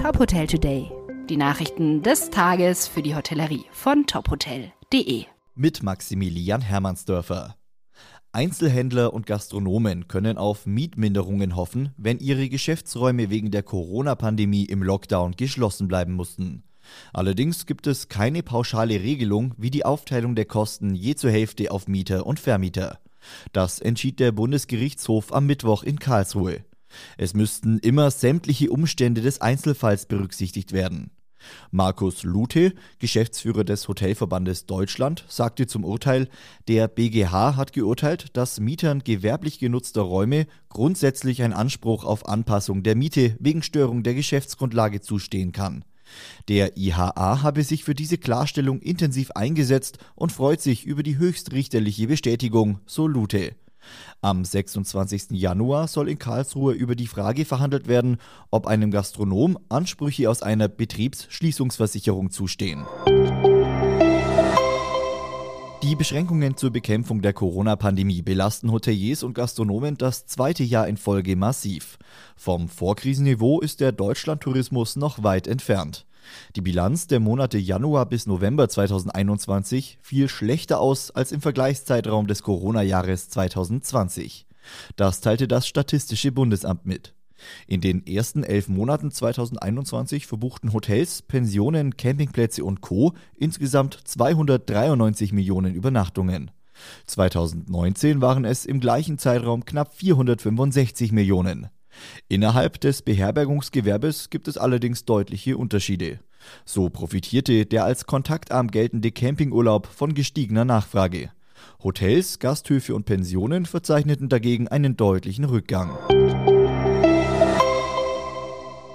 Top Hotel Today. Die Nachrichten des Tages für die Hotellerie von tophotel.de. Mit Maximilian Hermannsdörfer. Einzelhändler und Gastronomen können auf Mietminderungen hoffen, wenn ihre Geschäftsräume wegen der Corona-Pandemie im Lockdown geschlossen bleiben mussten. Allerdings gibt es keine pauschale Regelung, wie die Aufteilung der Kosten je zur Hälfte auf Mieter und Vermieter. Das entschied der Bundesgerichtshof am Mittwoch in Karlsruhe. Es müssten immer sämtliche Umstände des Einzelfalls berücksichtigt werden. Markus Lute, Geschäftsführer des Hotelverbandes Deutschland, sagte zum Urteil, der BGH hat geurteilt, dass Mietern gewerblich genutzter Räume grundsätzlich ein Anspruch auf Anpassung der Miete wegen Störung der Geschäftsgrundlage zustehen kann. Der IHA habe sich für diese Klarstellung intensiv eingesetzt und freut sich über die höchstrichterliche Bestätigung, so Lute. Am 26. Januar soll in Karlsruhe über die Frage verhandelt werden, ob einem Gastronom Ansprüche aus einer Betriebsschließungsversicherung zustehen. Die Beschränkungen zur Bekämpfung der Corona-Pandemie belasten Hoteliers und Gastronomen das zweite Jahr in Folge massiv. Vom Vorkrisenniveau ist der Deutschlandtourismus noch weit entfernt. Die Bilanz der Monate Januar bis November 2021 fiel schlechter aus als im Vergleichszeitraum des Corona-Jahres 2020. Das teilte das Statistische Bundesamt mit. In den ersten elf Monaten 2021 verbuchten Hotels, Pensionen, Campingplätze und Co. insgesamt 293 Millionen Übernachtungen. 2019 waren es im gleichen Zeitraum knapp 465 Millionen. Innerhalb des Beherbergungsgewerbes gibt es allerdings deutliche Unterschiede. So profitierte der als kontaktarm geltende Campingurlaub von gestiegener Nachfrage. Hotels, Gasthöfe und Pensionen verzeichneten dagegen einen deutlichen Rückgang.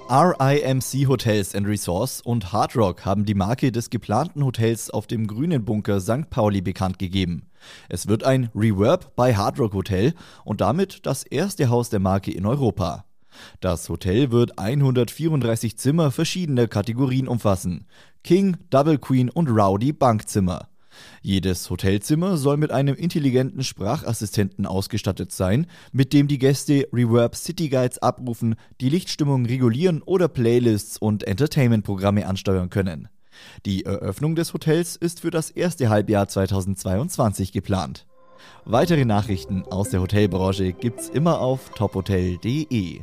RIMC Hotels and Resorts und Hard Rock haben die Marke des geplanten Hotels auf dem grünen Bunker St. Pauli bekannt gegeben. Es wird ein Reverb bei Hard Rock Hotel und damit das erste Haus der Marke in Europa. Das Hotel wird 134 Zimmer verschiedener Kategorien umfassen. King, Double Queen und Rowdy Bankzimmer. Jedes Hotelzimmer soll mit einem intelligenten Sprachassistenten ausgestattet sein, mit dem die Gäste Reverb City Guides abrufen, die Lichtstimmung regulieren oder Playlists und Entertainment-Programme ansteuern können. Die Eröffnung des Hotels ist für das erste Halbjahr 2022 geplant. Weitere Nachrichten aus der Hotelbranche gibt's immer auf tophotel.de.